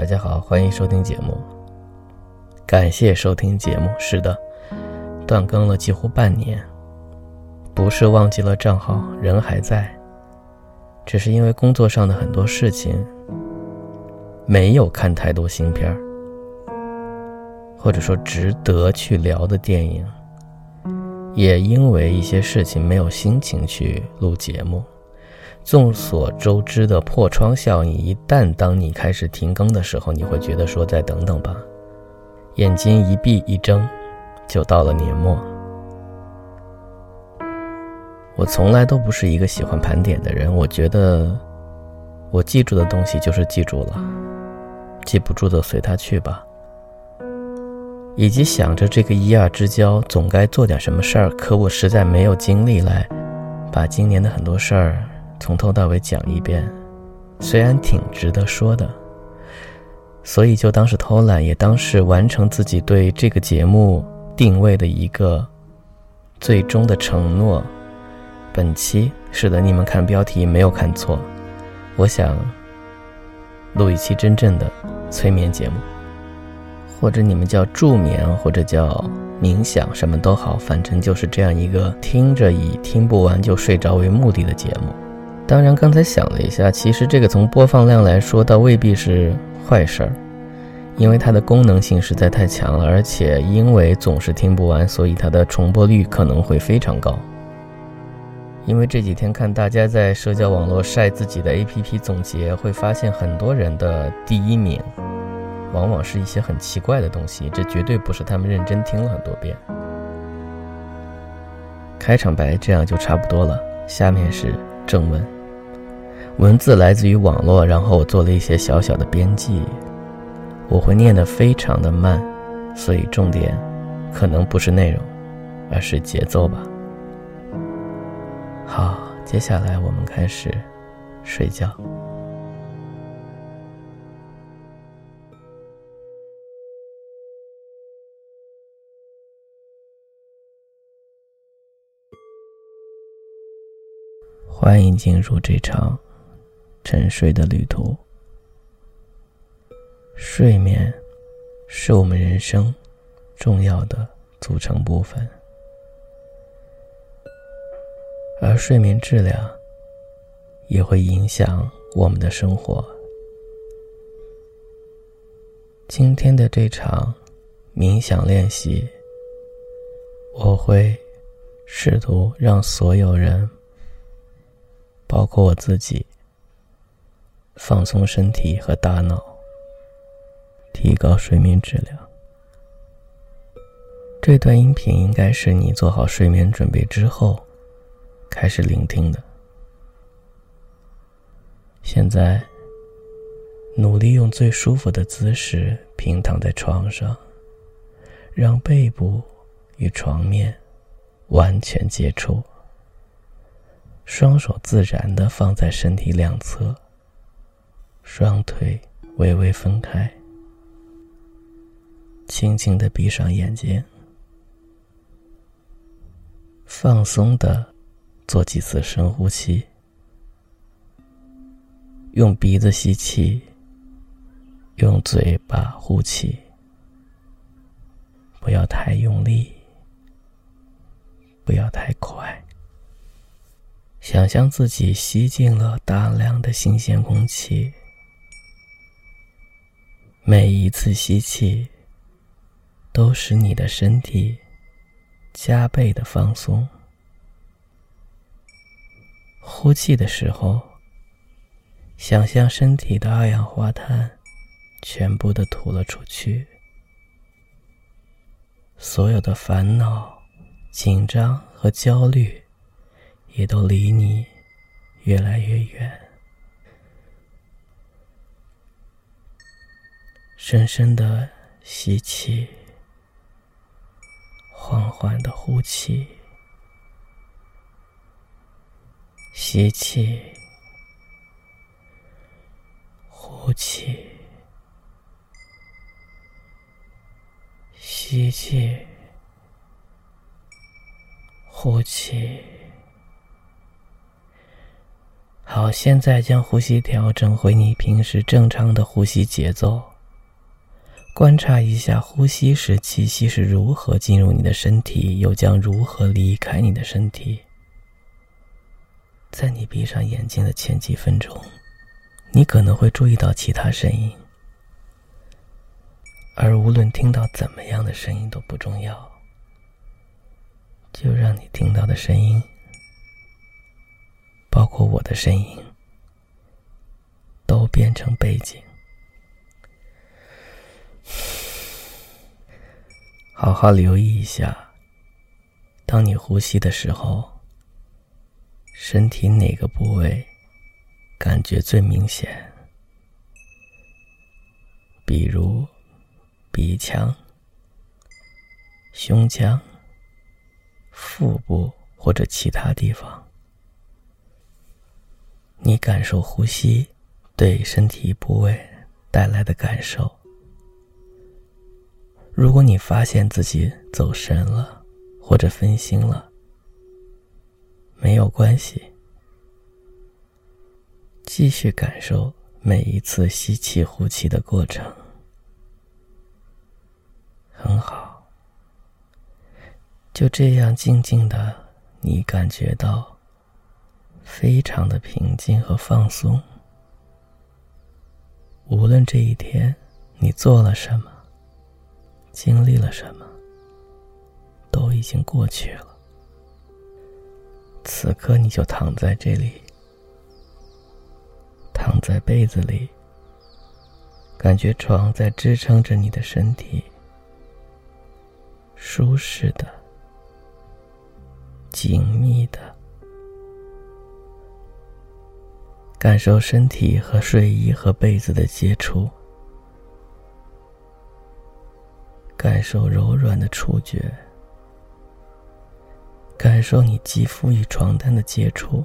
大家好，欢迎收听节目。感谢收听节目。是的，断更了几乎半年，不是忘记了账号，人还在，只是因为工作上的很多事情，没有看太多新片儿，或者说值得去聊的电影，也因为一些事情没有心情去录节目。众所周知的破窗效应，一旦当你开始停更的时候，你会觉得说再等等吧，眼睛一闭一睁，就到了年末。我从来都不是一个喜欢盘点的人，我觉得我记住的东西就是记住了，记不住的随他去吧。以及想着这个一二之交总该做点什么事儿，可我实在没有精力来把今年的很多事儿。从头到尾讲一遍，虽然挺值得说的，所以就当是偷懒，也当是完成自己对这个节目定位的一个最终的承诺。本期是的，你们看标题没有看错，我想录一期真正的催眠节目，或者你们叫助眠，或者叫冥想，什么都好，反正就是这样一个听着以听不完就睡着为目的的节目。当然，刚才想了一下，其实这个从播放量来说，倒未必是坏事儿，因为它的功能性实在太强了，而且因为总是听不完，所以它的重播率可能会非常高。因为这几天看大家在社交网络晒自己的 APP 总结，会发现很多人的第一名，往往是一些很奇怪的东西，这绝对不是他们认真听了很多遍。开场白这样就差不多了，下面是正文。文字来自于网络，然后我做了一些小小的编辑。我会念得非常的慢，所以重点可能不是内容，而是节奏吧。好，接下来我们开始睡觉。欢迎进入这场。沉睡的旅途，睡眠是我们人生重要的组成部分，而睡眠质量也会影响我们的生活。今天的这场冥想练习，我会试图让所有人，包括我自己。放松身体和大脑，提高睡眠质量。这段音频应该是你做好睡眠准备之后开始聆听的。现在，努力用最舒服的姿势平躺在床上，让背部与床面完全接触，双手自然的放在身体两侧。双腿微微分开，轻轻的闭上眼睛，放松的做几次深呼吸，用鼻子吸气，用嘴巴呼气，不要太用力，不要太快。想象自己吸进了大量的新鲜空气。每一次吸气，都使你的身体加倍的放松；呼气的时候，想象身体的二氧化碳全部的吐了出去，所有的烦恼、紧张和焦虑也都离你越来越远。深深的吸气，缓缓的呼气，吸气，呼气，吸气，呼气。好，现在将呼吸调整回你平时正常的呼吸节奏。观察一下呼吸时气息是如何进入你的身体，又将如何离开你的身体。在你闭上眼睛的前几分钟，你可能会注意到其他声音，而无论听到怎么样的声音都不重要，就让你听到的声音，包括我的声音，都变成背景。好好留意一下，当你呼吸的时候，身体哪个部位感觉最明显？比如鼻腔、胸腔、腹部或者其他地方，你感受呼吸对身体部位带来的感受。如果你发现自己走神了，或者分心了，没有关系，继续感受每一次吸气、呼气的过程，很好。就这样静静的，你感觉到非常的平静和放松。无论这一天你做了什么。经历了什么，都已经过去了。此刻，你就躺在这里，躺在被子里，感觉床在支撑着你的身体，舒适的、紧密的，感受身体和睡衣和被子的接触。感受柔软的触觉，感受你肌肤与床单的接触，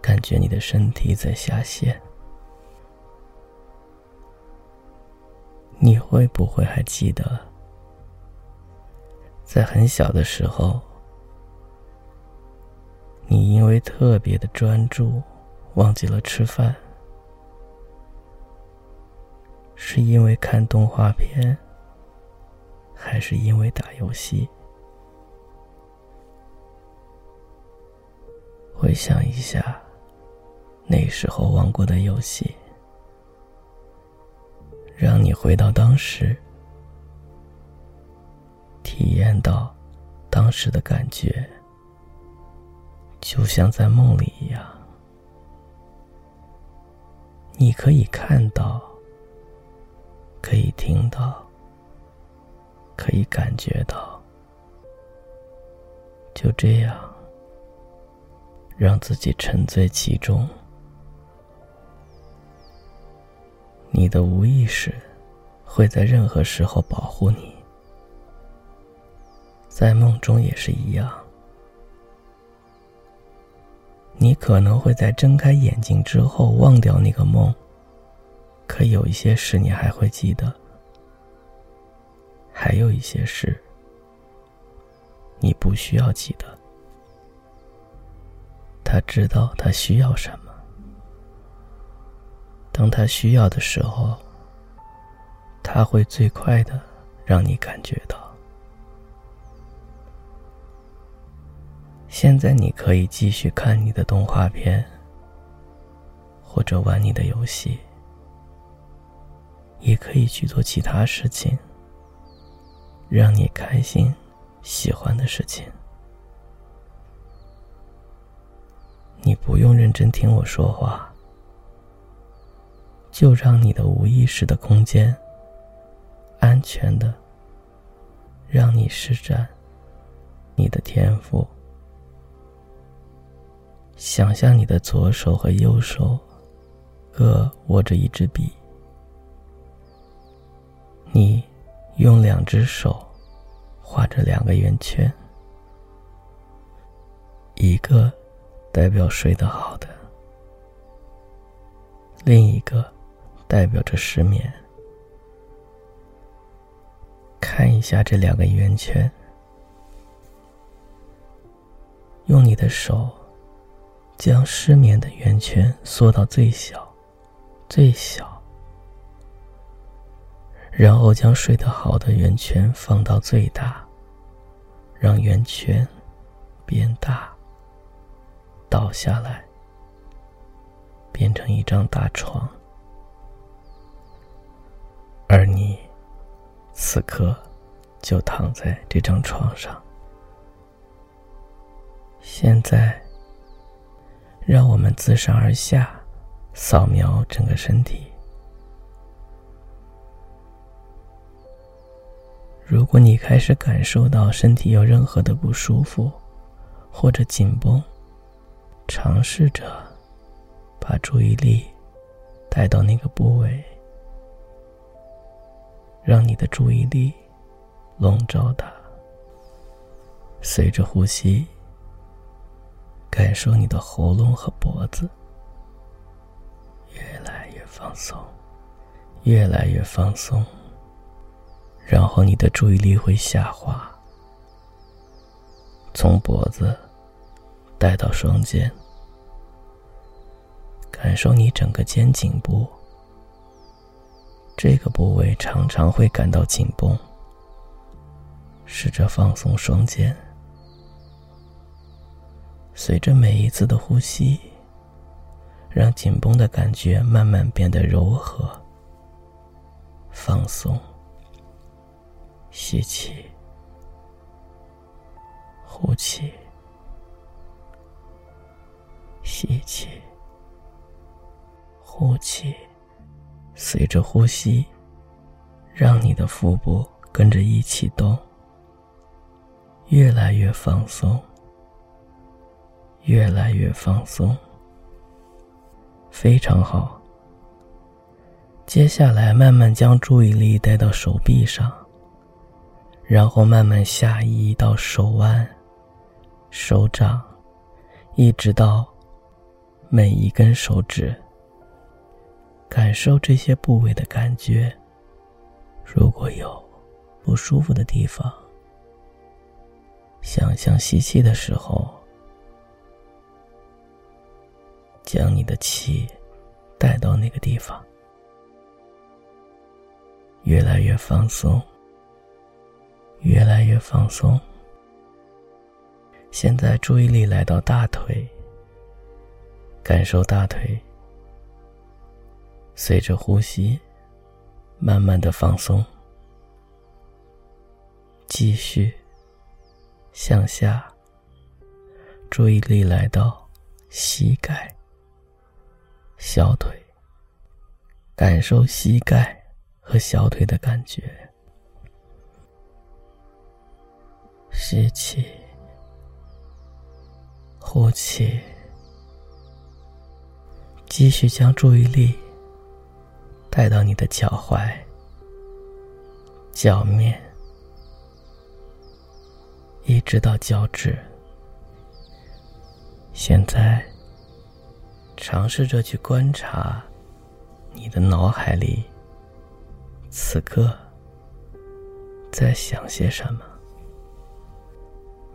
感觉你的身体在下陷。你会不会还记得，在很小的时候，你因为特别的专注，忘记了吃饭？是因为看动画片，还是因为打游戏？回想一下，那时候玩过的游戏，让你回到当时，体验到当时的感觉，就像在梦里一样。你可以看到。可以听到，可以感觉到，就这样，让自己沉醉其中。你的无意识会在任何时候保护你，在梦中也是一样。你可能会在睁开眼睛之后忘掉那个梦。可有一些事你还会记得，还有一些事你不需要记得。他知道他需要什么，当他需要的时候，他会最快的让你感觉到。现在你可以继续看你的动画片，或者玩你的游戏。也可以去做其他事情，让你开心、喜欢的事情。你不用认真听我说话，就让你的无意识的空间安全的，让你施展你的天赋。想象你的左手和右手各握着一支笔。你用两只手画着两个圆圈，一个代表睡得好的，另一个代表着失眠。看一下这两个圆圈，用你的手将失眠的圆圈缩到最小，最小。然后将睡得好的圆圈放到最大，让圆圈变大，倒下来，变成一张大床，而你此刻就躺在这张床上。现在，让我们自上而下扫描整个身体。如果你开始感受到身体有任何的不舒服或者紧绷，尝试着把注意力带到那个部位，让你的注意力笼罩它，随着呼吸，感受你的喉咙和脖子越来越放松，越来越放松。然后你的注意力会下滑，从脖子带到双肩，感受你整个肩颈部。这个部位常常会感到紧绷，试着放松双肩。随着每一次的呼吸，让紧绷的感觉慢慢变得柔和、放松。吸气，呼气，吸气，呼气。随着呼吸，让你的腹部跟着一起动，越来越放松，越来越放松。非常好。接下来，慢慢将注意力带到手臂上。然后慢慢下移到手腕、手掌，一直到每一根手指，感受这些部位的感觉。如果有不舒服的地方，想象吸气的时候，将你的气带到那个地方，越来越放松。越来越放松。现在注意力来到大腿，感受大腿，随着呼吸，慢慢的放松。继续向下，注意力来到膝盖、小腿，感受膝盖和小腿的感觉。吸气，呼气，继续将注意力带到你的脚踝、脚面，一直到脚趾。现在，尝试着去观察你的脑海里，此刻在想些什么。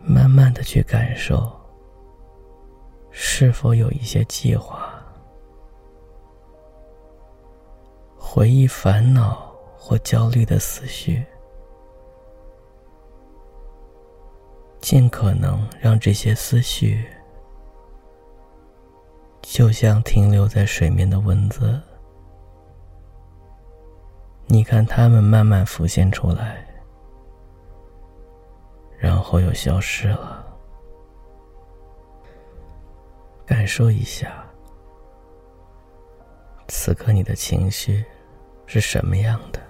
慢慢的去感受，是否有一些计划，回忆烦恼或焦虑的思绪，尽可能让这些思绪，就像停留在水面的蚊子，你看它们慢慢浮现出来。然后又消失了。感受一下，此刻你的情绪是什么样的？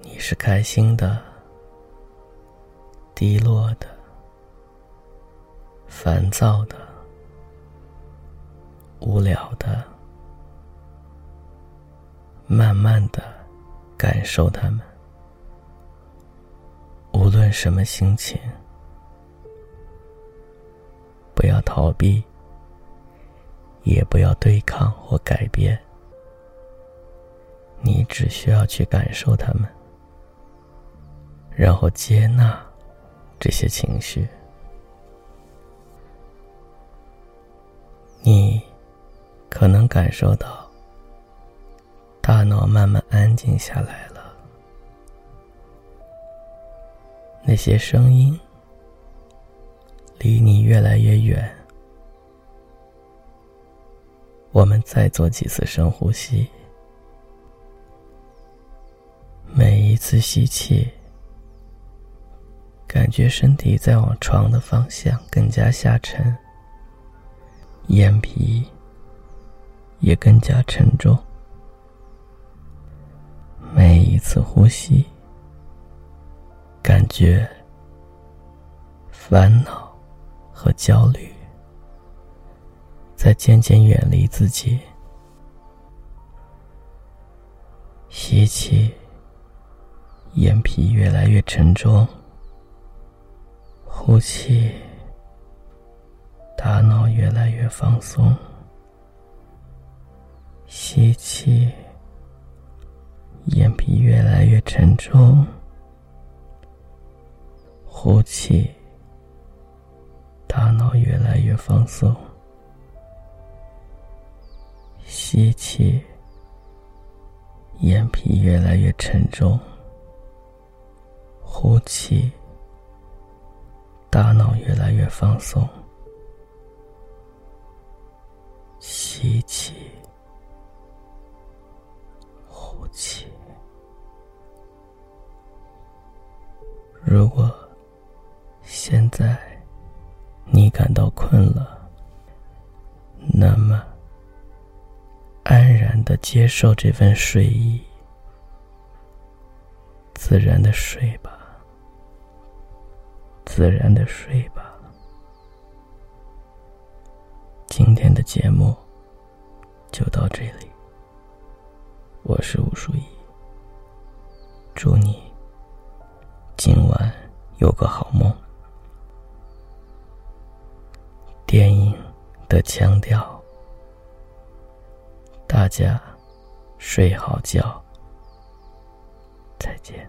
你是开心的、低落的、烦躁的、无聊的？慢慢的感受它们。什么心情，不要逃避，也不要对抗或改变。你只需要去感受它们，然后接纳这些情绪。你可能感受到大脑慢慢安静下来了，那些声音离你越来越远。我们再做几次深呼吸，每一次吸气，感觉身体在往床的方向更加下沉，眼皮也更加沉重。每一次呼吸，感觉烦恼和焦虑。在渐渐远离自己。吸气，眼皮越来越沉重；呼气，大脑越来越放松。吸气，眼皮越来越沉重；呼气，大脑越来越放松。吸气，眼皮越来越沉重；呼气，大脑越来越放松。吸气，呼气。如果现在你感到困了，那么。安然的接受这份睡意，自然的睡吧，自然的睡吧。今天的节目就到这里，我是吴淑怡，祝你今晚有个好梦。电影的腔调。大家睡好觉，再见。